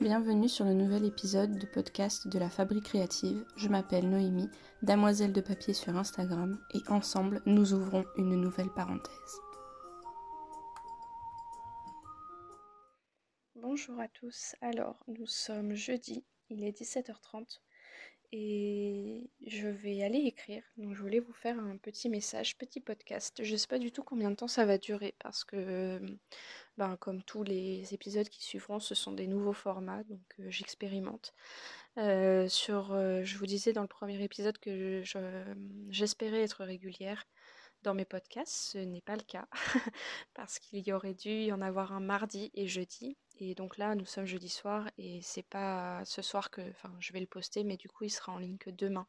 Bienvenue sur le nouvel épisode du podcast de la Fabrique créative. Je m'appelle Noémie, damoiselle de papier sur Instagram, et ensemble nous ouvrons une nouvelle parenthèse. Bonjour à tous, alors nous sommes jeudi, il est 17h30 et je vais aller écrire. Donc je voulais vous faire un petit message, petit podcast. Je ne sais pas du tout combien de temps ça va durer parce que ben, comme tous les épisodes qui suivront, ce sont des nouveaux formats, donc euh, j'expérimente. Euh, sur, euh, je vous disais dans le premier épisode que j'espérais être régulière dans mes podcasts. Ce n'est pas le cas parce qu'il y aurait dû y en avoir un mardi et jeudi. Et donc là, nous sommes jeudi soir et c'est pas ce soir que, enfin, je vais le poster, mais du coup, il sera en ligne que demain.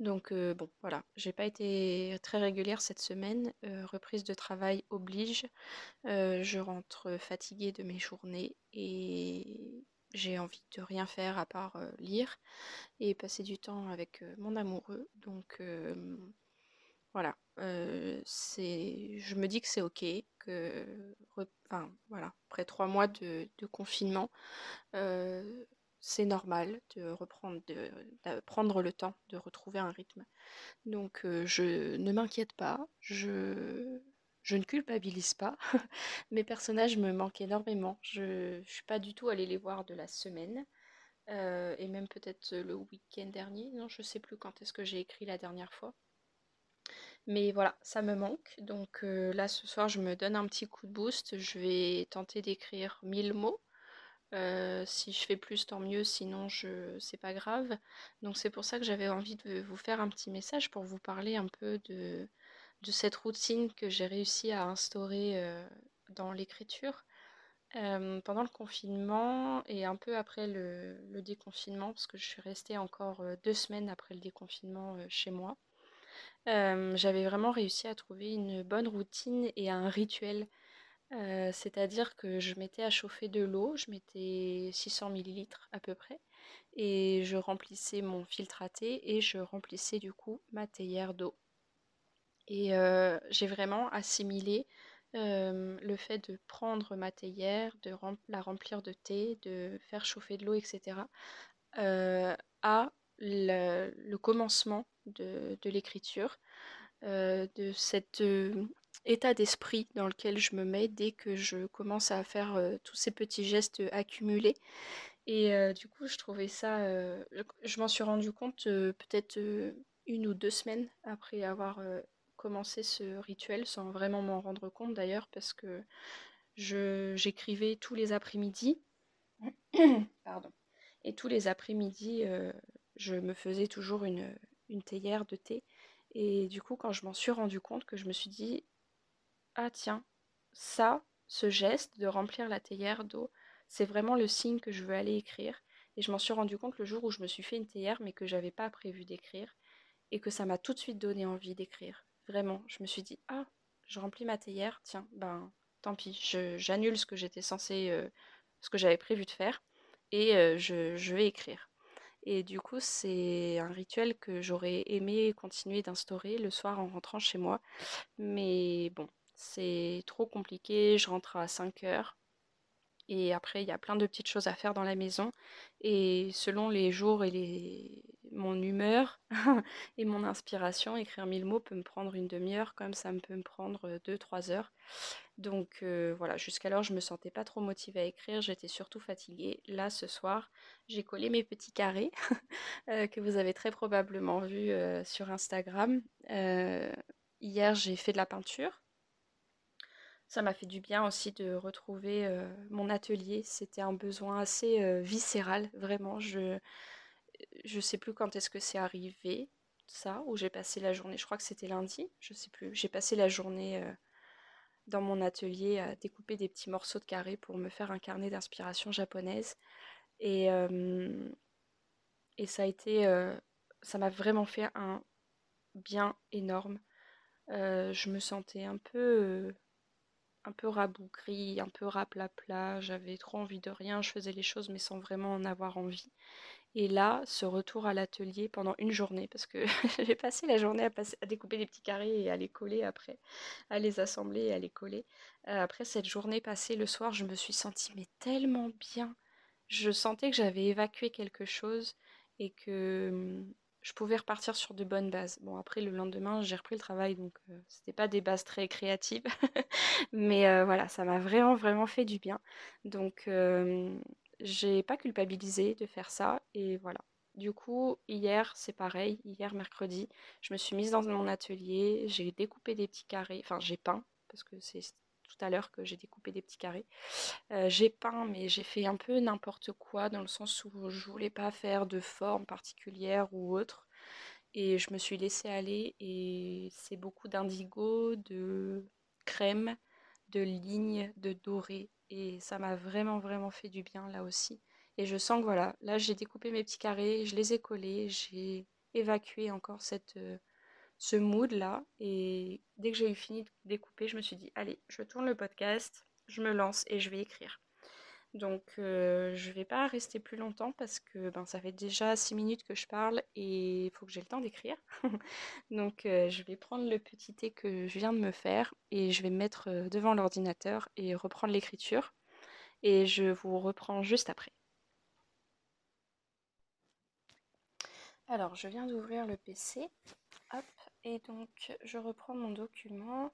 Donc euh, bon, voilà, j'ai pas été très régulière cette semaine. Euh, reprise de travail oblige. Euh, je rentre fatiguée de mes journées et j'ai envie de rien faire à part lire et passer du temps avec mon amoureux. Donc voilà, c'est, je me dis que c'est ok, que, enfin voilà, après trois mois de, confinement, c'est normal de reprendre, de, prendre le temps de retrouver un rythme. Donc je ne m'inquiète pas, je, je ne culpabilise pas. Mes personnages me manquent énormément. Je ne suis pas du tout allée les voir de la semaine. et même peut-être le week-end dernier. Non, je ne sais plus quand est-ce que j'ai écrit la dernière fois. Mais voilà, ça me manque. Donc euh, là, ce soir, je me donne un petit coup de boost. Je vais tenter d'écrire 1000 mots. Euh, si je fais plus, tant mieux. Sinon, je c'est pas grave. Donc c'est pour ça que j'avais envie de vous faire un petit message pour vous parler un peu de, de cette routine que j'ai réussi à instaurer euh, dans l'écriture. pendant le confinement et un peu après le, le, déconfinement, parce que je suis restée encore deux semaines après le déconfinement chez moi j'avais vraiment réussi à trouver une bonne routine et un rituel. c'est-à-dire que je mettais à chauffer de l'eau, je mettais 600 millilitres à peu près, et je remplissais mon filtre à thé et je remplissais du coup ma théière d'eau. Et j'ai vraiment assimilé le fait de prendre ma théière, de la remplir de thé, de faire chauffer de l'eau, etc., à le, commencement de, l'écriture, euh, de cet euh, état d'esprit dans lequel je me mets dès que je commence à faire euh, tous ces petits gestes accumulés. Et du coup, je trouvais ça, je m'en suis rendu compte peut-être une ou deux semaines après avoir commencé ce rituel, sans vraiment m'en rendre compte d'ailleurs, parce que j'écrivais tous les après-midi. Pardon. Et tous les après-midi, je me faisais toujours une, une théière de thé. Et du coup, quand je m'en suis rendu compte, que je me suis dit, ah tiens, ça, ce geste de remplir la théière d'eau, c'est vraiment le signe que je veux aller écrire. Et je m'en suis rendu compte le jour où je me suis fait une théière, mais que j'avais pas prévu d'écrire, et que ça m'a tout de suite donné envie d'écrire. Vraiment, je me suis dit, ah, je remplis ma théière, tiens, ben, tant pis, j'annule ce que j'étais censé, euh, ce que j'avais prévu de faire, et euh, je vais écrire. Et du coup, c'est un rituel que j'aurais aimé continuer d'instaurer le soir en rentrant chez moi. Mais bon, c'est trop compliqué. Je rentre à 5 heures. Et après, il y a plein de petites choses à faire dans la maison. Et selon les jours et les... mon humeur et mon inspiration, écrire mille mots peut me prendre une demi-heure, comme ça peut me prendre 2-3 heures. Donc voilà, jusqu'alors je me sentais pas trop motivée à écrire, j'étais surtout fatiguée. Là ce soir, j'ai collé mes petits carrés que vous avez très probablement vus sur Instagram. hier j'ai fait de la peinture. Ça m'a fait du bien aussi de retrouver mon atelier. C'était un besoin assez viscéral, vraiment. Je je sais plus quand est-ce que c'est arrivé, ça, où j'ai passé la journée. Je crois que c'était lundi, je sais plus. J'ai passé la journée dans mon atelier à découper des petits morceaux de carré pour me faire un carnet d'inspiration japonaise. Et, ça a été. ça m'a vraiment fait un bien énorme. je me sentais un peu un peu rabougrie, un peu raplapla, j'avais trop envie de rien, je faisais les choses mais sans vraiment en avoir envie. Et là, ce retour à l'atelier pendant une journée, parce que j'ai passé la journée à, découper des petits carrés et à les coller après, à les assembler et à les coller. Euh, après cette journée passée le soir, je me suis sentie mais tellement bien. je sentais que j'avais évacué quelque chose et que hum, je pouvais repartir sur de bonnes bases. Bon, après, le lendemain, j'ai repris le travail, donc ce c'était pas des bases très créatives. Mais voilà, ça m'a vraiment, vraiment fait du bien. Donc, j'ai pas culpabilisé de faire ça. Et voilà. Du coup, hier, c'est pareil. Hier, mercredi, je me suis mise dans mon atelier. J'ai découpé des petits carrés. Enfin, j'ai peint, parce que c'est tout à l'heure que j'ai découpé des petits carrés. j'ai peint, mais j'ai fait un peu n'importe quoi, dans le sens où je voulais pas faire de forme particulière ou autre. Et je me suis laissée aller. Et c'est beaucoup d'indigo, de crème, de lignes, de doré. Et ça m'a vraiment, vraiment fait du bien là aussi. Et je sens que voilà, là j'ai découpé mes petits carrés, je les ai collés, j'ai évacué encore euh, ce mood là. Et dès que j'ai eu fini de découper, je me suis dit, allez, je tourne le podcast, je me lance et je vais écrire. Donc euh, je vais pas rester plus longtemps parce que ben, ça fait déjà 6 minutes que je parle et il faut que j'ai le temps d'écrire. Donc euh, je vais prendre le petit thé que je viens de me faire et je vais me mettre euh, devant l'ordinateur et reprendre l'écriture. Et je vous reprends juste après. Alors je viens d'ouvrir le PC. Hop, et donc je reprends mon document.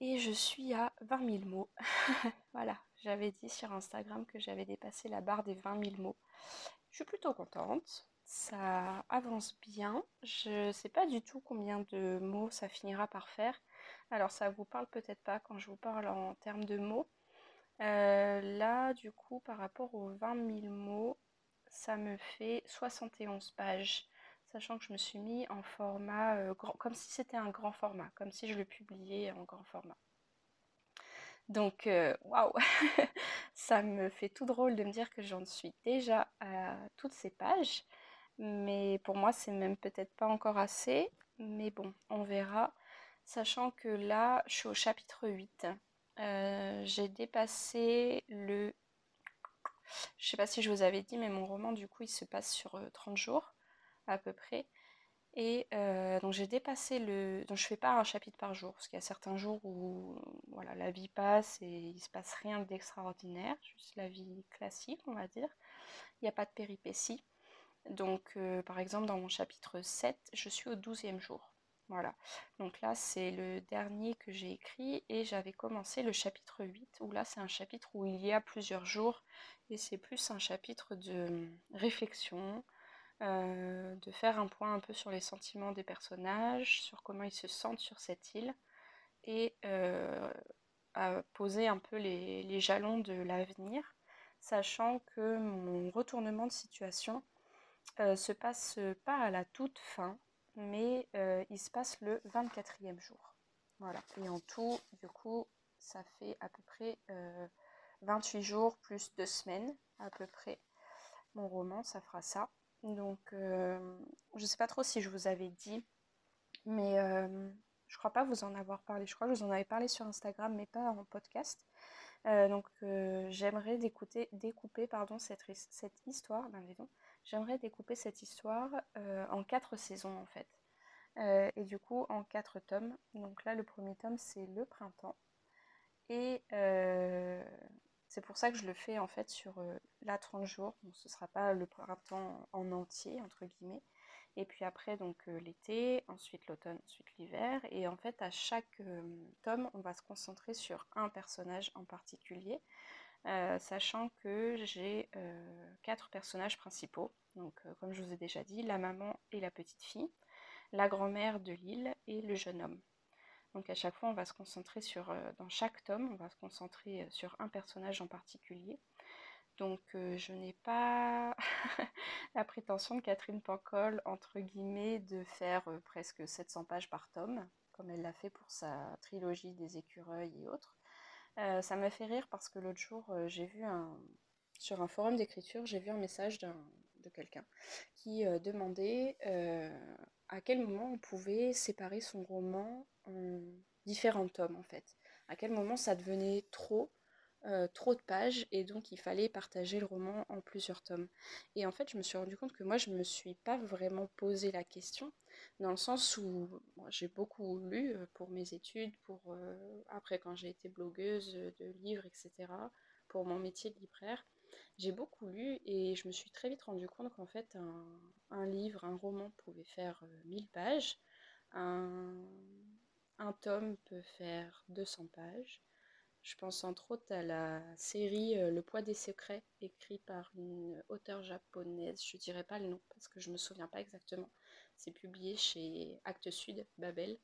Et je suis à 20 000 mots. voilà, j'avais dit sur Instagram que j'avais dépassé la barre des 20 000 mots. Je suis plutôt contente. Ça avance bien. Je ne sais pas du tout combien de mots ça finira par faire. Alors ça vous parle peut-être pas quand je vous parle en termes de mots. Euh, là, du coup, par rapport aux 20 000 mots, ça me fait 71 pages. Sachant que je me suis mis en format euh, grand, comme si c'était un grand format, comme si je le publiais en grand format. Donc, waouh, ça me fait tout drôle de me dire que j'en suis déjà à toutes ces pages. Mais pour moi, c'est même peut-être pas encore assez. Mais bon, on verra. Sachant que là, je suis au chapitre 8. Euh, j'ai dépassé le... Je sais pas si je vous avais dit, mais mon roman, du coup, il se passe sur 30 euh, jours à peu près. Et euh, donc j'ai dépassé le. Donc je fais pas un chapitre par jour, parce qu'il y a certains jours où voilà, la vie passe et il se passe rien d'extraordinaire, juste la vie classique, on va dire. Il n'y a pas de péripéties. Donc euh, par exemple dans mon chapitre 7, je suis au 12e jour. Voilà. Donc là c'est le dernier que j'ai écrit et j'avais commencé le chapitre 8, où là c'est un chapitre où il y a plusieurs jours et c'est plus un chapitre de réflexion, euh, de faire un point un peu sur les sentiments des personnages, sur comment ils se sentent sur cette île, et euh, à poser un peu les, jalons de l'avenir, sachant que mon retournement de situation euh, se passe pas à la toute fin, mais il se passe le 24e jour. Voilà. Et en tout, du coup, ça fait à peu près 28 jours plus 2 semaines, à peu près. Mon roman, ça fera ça. Donc, euh, je ne sais pas trop si je vous avais dit, mais euh, je crois pas vous en avoir parlé. Je crois que je vous en avais parlé sur Instagram, mais pas en podcast. Euh, donc, j'aimerais découper, pardon, cette, cette histoire. Ben, j'aimerais découper cette histoire en quatre saisons en fait. et du coup, en quatre tomes. Donc là, le premier tome, c'est le printemps. Et c'est pour ça que je le fais en fait sur euh, la 30 jours. ce ce sera pas le printemps en entier, entre guillemets. Et puis après, donc euh, l'été, ensuite l'automne, ensuite l'hiver. Et en fait, à chaque euh, tome, on va se concentrer sur un personnage en particulier. sachant que j'ai quatre personnages principaux. Donc, comme je vous ai déjà dit, la maman et la petite fille, la grand-mère de l'île et le jeune homme. Donc à chaque fois, on va se concentrer sur, euh, dans chaque tome, on va se concentrer euh, sur un personnage en particulier. Donc euh, je n'ai pas la prétention de Catherine Pancol, entre guillemets, de faire presque 700 pages par tome, comme elle l'a fait pour sa trilogie des écureuils et autres. ça m'a fait rire parce que l'autre jour, j'ai vu un, sur un forum d'écriture, j'ai vu un message de quelqu'un qui demandait à quel moment on pouvait séparer son roman en différents tomes en fait. À quel moment ça devenait trop, euh, trop de pages et donc il fallait partager le roman en plusieurs tomes. Et en fait, je me suis rendu compte que moi, je me suis pas vraiment posé la question dans le sens où j'ai beaucoup lu euh, pour mes études, pour euh, après quand j'ai été blogueuse de livres, etc., pour mon métier de libraire. j'ai beaucoup lu et je me suis très vite rendu compte qu'en fait un, livre, un roman pouvait faire 1000 pages, un tome peut faire 200 pages, je pense entre autres à la série euh, Le poids des secrets, écrite par une auteure japonaise. Je dirais pas le nom parce que je me souviens pas exactement. C'est publié chez Actes Sud, Babel.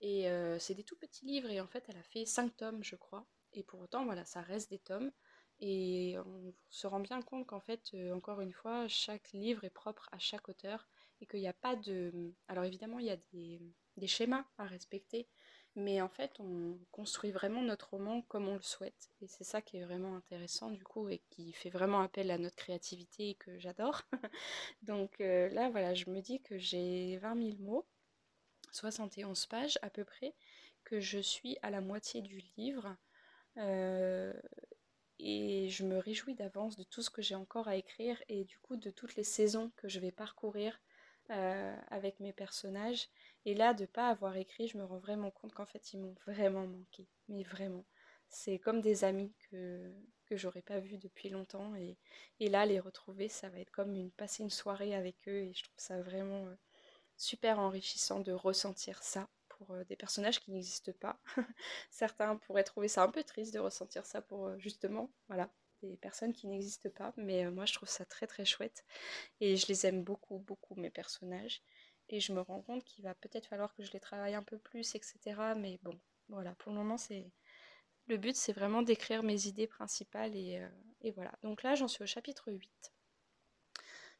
Et euh, c'est des tout petits livres et en fait elle a fait 5 tomes je crois. Et pour autant voilà, ça reste des tomes. Et on se rend bien compte qu'en fait, euh, encore une fois, chaque livre est propre à chaque auteur et qu'il n'y a pas de... Alors évidemment, il y a des schémas à respecter, mais en fait, on construit vraiment notre roman comme on le souhaite. Et c'est ça qui est vraiment intéressant du coup et qui fait vraiment appel à notre créativité et que j'adore. Donc euh, là, voilà, je me dis que j'ai 20 000 mots, 71 pages à peu près, que je suis à la moitié du livre. Euh, et je me réjouis d'avance de tout ce que j'ai encore à écrire et du coup de toutes les saisons que je vais parcourir euh, avec mes personnages. Et là, de pas avoir écrit, je me rends vraiment compte qu'en fait, ils m'ont vraiment manqué. Mais vraiment. C'est comme des amis que, que j'aurais pas vus depuis longtemps. Et, et, là, les retrouver, ça va être comme une, passer une soirée avec eux. Et je trouve ça vraiment euh, super enrichissant de ressentir ça pour euh, des personnages qui n'existent pas. Certains pourraient trouver ça un peu triste de ressentir ça pour justement, voilà, des personnes qui n'existent pas, mais euh, moi je trouve ça très très chouette et je les aime beaucoup beaucoup mes personnages et je me rends compte qu'il va peut-être falloir que je les travaille un peu plus, etc. Mais bon, voilà, pour le moment c'est le but c'est vraiment d'écrire mes idées principales et, euh, voilà. Donc là j'en suis au chapitre 8.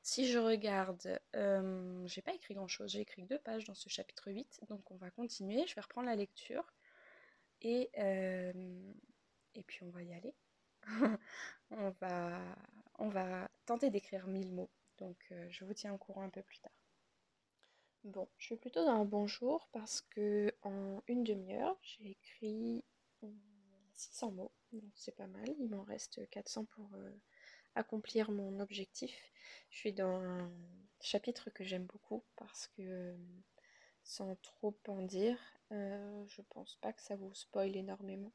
Si je regarde, euh, j'ai pas écrit grand chose, j'ai écrit deux pages dans ce chapitre 8, donc on va continuer, je vais reprendre la lecture et, et puis on va y aller. on, va, on va tenter d'écrire 1000 mots. Donc euh, je vous tiens au courant un peu plus tard. Bon, je suis plutôt dans un bon jour parce que en une demi-heure, j'ai écrit 600 euh, mots. Donc c'est pas mal. Il m'en reste 400 pour euh, accomplir mon objectif. Je suis dans un chapitre que j'aime beaucoup parce que sans trop en dire, je pense pas que ça vous spoil énormément.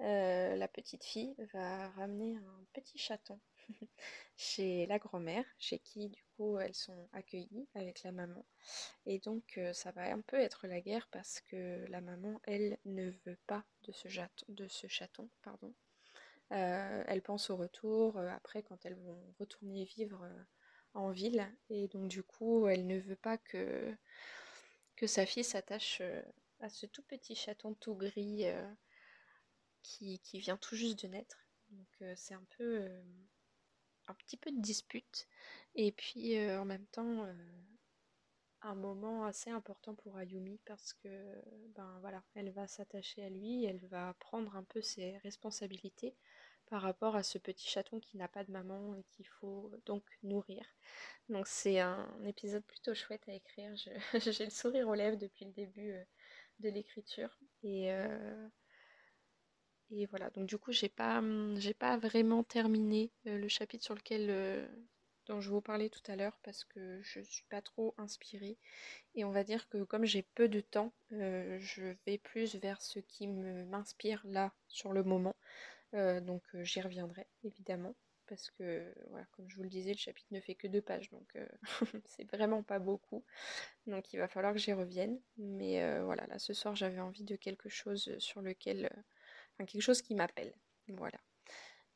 Euh, la petite fille va ramener un petit chaton chez la grand-mère, chez qui du coup elles sont accueillies avec la maman. Et donc euh, ça va un peu être la guerre parce que la maman, elle, ne veut pas de ce, chaton. Pardon. Euh, elle pense au retour, après quand elles vont retourner vivre en ville. Et donc du coup, elle ne veut pas que, sa fille s'attache à ce tout petit chaton tout gris qui, vient tout juste de naître. Donc euh, c'est un peu euh, un petit peu de dispute. Et puis euh, en même temps un moment assez important pour Ayumi parce que ben voilà, elle va s'attacher à lui, elle va prendre un peu ses responsabilités par rapport à ce petit chaton qui n'a pas de maman et qu'il faut donc nourrir. Donc c'est un épisode plutôt chouette à écrire. J'ai le sourire aux lèvres depuis le début de l'écriture et et voilà, donc du coup, j'ai pas, hum, j'ai pas vraiment terminé euh, le chapitre sur lequel euh, dont je vous parlais tout à l'heure parce que je suis pas trop inspirée. Et on va dire que comme j'ai peu de temps, euh, je vais plus vers ce qui m'inspire là sur le moment. donc j'y reviendrai évidemment parce que voilà, comme je vous le disais, le chapitre ne fait que deux pages, donc c'est vraiment pas beaucoup. Donc il va falloir que j'y revienne. Mais voilà, là ce soir j'avais envie de quelque chose sur lequel quelque chose qui m'appelle. Voilà.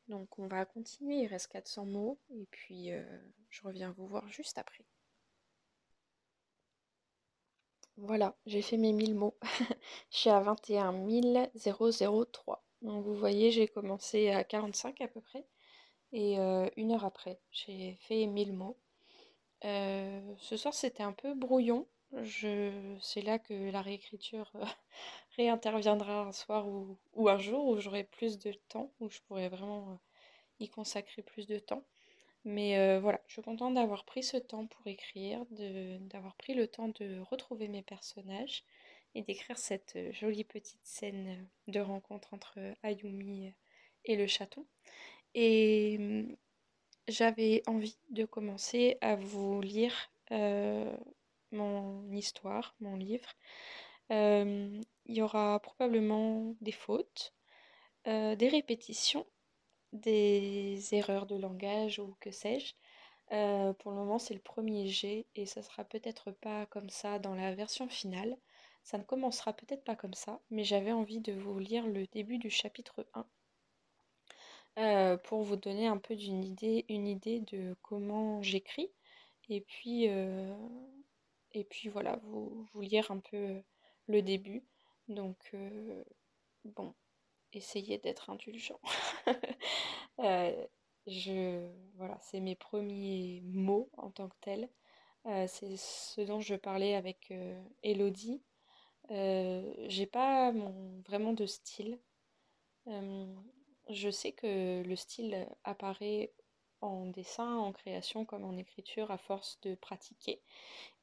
Donc on va continuer, il reste 400 mots et puis euh, je reviens vous voir juste après. Voilà, j'ai fait mes 1000 mots. je suis à 21 003. Donc vous voyez, j'ai commencé à 45 à peu près. Et euh, une heure après, j'ai fait 1000 mots. Euh, ce soir, c'était un peu brouillon. Je... C'est là que la réécriture réinterviendra un soir ou, un jour où j'aurai plus de temps, où je pourrai vraiment euh, y consacrer plus de temps. Mais euh, voilà, je suis contente d'avoir pris ce temps pour écrire, d'avoir pris le temps de retrouver mes personnages et d'écrire cette euh, jolie petite scène de rencontre entre Ayumi et le chaton. Et j'avais envie de commencer à vous lire mon histoire, mon livre. il y aura probablement des fautes, des répétitions des erreurs de langage ou que sais-je. Euh, pour le moment, c'est le premier jet et ça sera peut-être pas comme ça dans la version finale. Ça ne commencera peut-être pas comme ça, mais j'avais envie de vous lire le début du chapitre 1 euh, pour vous donner un peu d'une idée, une idée de comment j'écris et puis euh, et puis voilà, vous, lire un peu le début. Donc bon, essayez d'être indulgent. je voilà, c'est mes premiers mots en tant que tels. c'est ce dont je parlais avec Elodie. j'ai pas vraiment de style. je sais que le style apparaît en dessin, en création comme en écriture à force de pratiquer.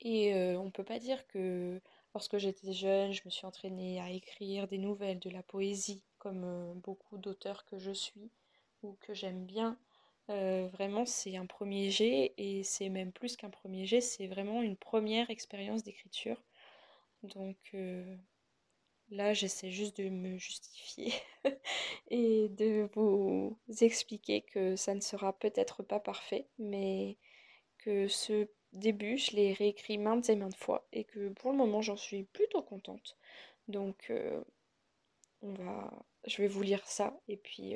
Et on ne peut pas dire que lorsque j'étais jeune, je me suis entraînée à écrire des nouvelles, de la poésie, comme beaucoup d'auteurs que je suis ou que j'aime bien. vraiment, c'est un premier jet et c'est même plus qu'un premier jet, c'est vraiment une première expérience d'écriture. Donc là, j'essaie juste de me justifier et de vous expliquer que ça ne sera peut-être pas parfait, mais que ce début, je l'ai réécrit maintes et maintes fois et que pour le moment, j'en suis plutôt contente. Donc, on va, je vais vous lire ça et puis,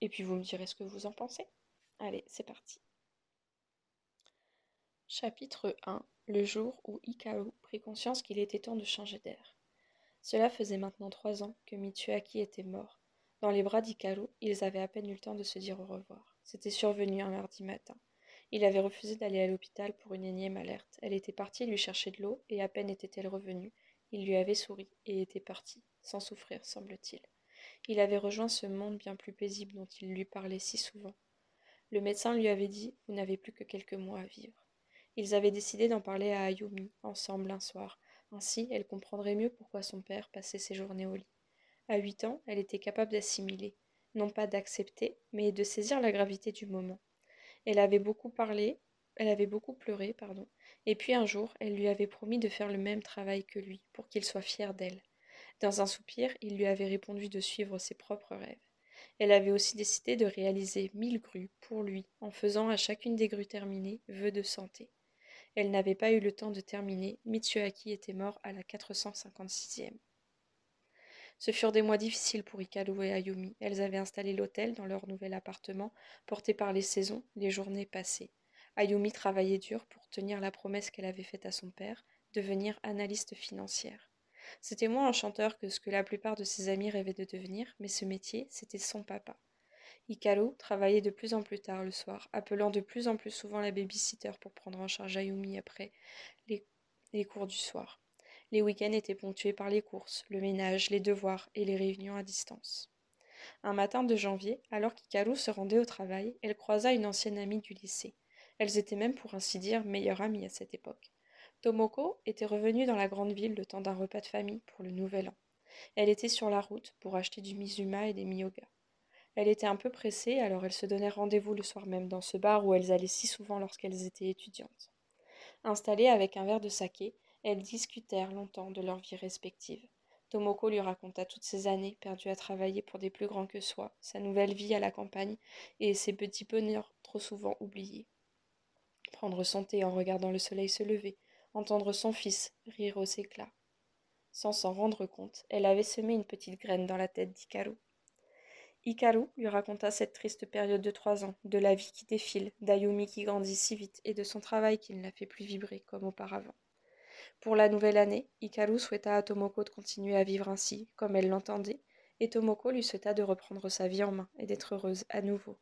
et puis vous me direz ce que vous en pensez. Allez, c'est parti. Chapitre 1 Le jour où Ikaru prit conscience qu'il était temps de changer d'air. Cela faisait maintenant trois ans que Mitsuaki était mort. Dans les bras d'Ikaru, ils avaient à peine eu le temps de se dire au revoir. C'était survenu un mardi matin. Il avait refusé d'aller à l'hôpital pour une énième alerte. Elle était partie lui chercher de l'eau, et à peine était-elle revenue, il lui avait souri, et était parti sans souffrir, semble-t-il. Il avait rejoint ce monde bien plus paisible dont il lui parlait si souvent. Le médecin lui avait dit Vous n'avez plus que quelques mois à vivre. Ils avaient décidé d'en parler à Ayumi, ensemble un soir. Ainsi, elle comprendrait mieux pourquoi son père passait ses journées au lit. À huit ans, elle était capable d'assimiler, non pas d'accepter, mais de saisir la gravité du moment. Elle avait beaucoup parlé, elle avait beaucoup pleuré, pardon, et puis un jour, elle lui avait promis de faire le même travail que lui, pour qu'il soit fier d'elle. Dans un soupir, il lui avait répondu de suivre ses propres rêves. Elle avait aussi décidé de réaliser mille grues pour lui, en faisant à chacune des grues terminées vœux de santé. Elle n'avait pas eu le temps de terminer, Mitsuaki était mort à la 456e. Ce furent des mois difficiles pour Hikaru et Ayumi. Elles avaient installé l'hôtel dans leur nouvel appartement, porté par les saisons, les journées passées. Ayumi travaillait dur pour tenir la promesse qu'elle avait faite à son père, devenir analyste financière. C'était moins enchanteur que ce que la plupart de ses amis rêvaient de devenir, mais ce métier, c'était son papa. Hikaru travaillait de plus en plus tard le soir, appelant de plus en plus souvent la babysitter pour prendre en charge Ayumi après les, cours du soir. Les week-ends étaient ponctués par les courses, le ménage, les devoirs et les réunions à distance. Un matin de janvier, alors qu'Hikaru se rendait au travail, elle croisa une ancienne amie du lycée. Elles étaient même, pour ainsi dire, meilleures amies à cette époque. Tomoko était revenue dans la grande ville le temps d'un repas de famille pour le nouvel an. Elle était sur la route pour acheter du Mizuma et des Miyoga. Elle était un peu pressée, alors elle se donnait rendez-vous le soir même dans ce bar où elles allaient si souvent lorsqu'elles étaient étudiantes. Installées avec un verre de saké, elles discutèrent longtemps de leur vie respective. Tomoko lui raconta toutes ces années perdues à travailler pour des plus grands que soi, sa nouvelle vie à la campagne et ses petits bonheurs trop souvent oubliés. Prendre son thé en regardant le soleil se lever, entendre son fils rire aux éclats. Sans s'en rendre compte, elle avait semé une petite graine dans la tête d'Ikaru. Ikaru lui raconta cette triste période de trois ans, de la vie qui défile, d'Ayumi qui grandit si vite et de son travail qui ne la fait plus vibrer comme auparavant. Pour la nouvelle année, Ikaru souhaita à Tomoko de continuer à vivre ainsi, comme elle l'entendait, et Tomoko lui souhaita de reprendre sa vie en main et d'être heureuse à nouveau.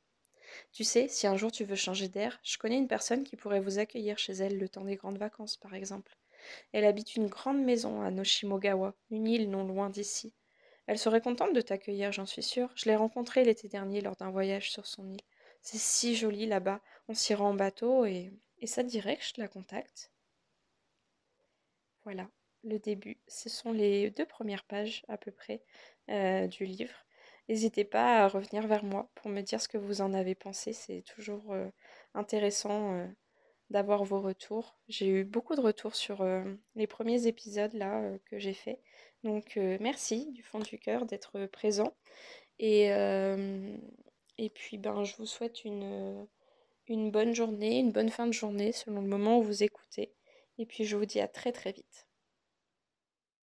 Tu sais, si un jour tu veux changer d'air, je connais une personne qui pourrait vous accueillir chez elle le temps des grandes vacances, par exemple. Elle habite une grande maison à Noshimogawa, une île non loin d'ici. Elle serait contente de t'accueillir, j'en suis sûre. Je l'ai rencontrée l'été dernier lors d'un voyage sur son île. C'est si joli là-bas. On s'y rend en bateau et. Et ça dirait que je la contacte? Voilà, le début. Ce sont les deux premières pages à peu près euh, du livre. N'hésitez pas à revenir vers moi pour me dire ce que vous en avez pensé. C'est toujours euh, intéressant euh, d'avoir vos retours. J'ai eu beaucoup de retours sur euh, les premiers épisodes là que j'ai fait. Donc merci du fond du cœur d'être présent. Et, Et puis ben je vous souhaite une, une bonne journée, une bonne fin de journée selon le moment où vous écoutez. Et puis je vous dis à très très vite.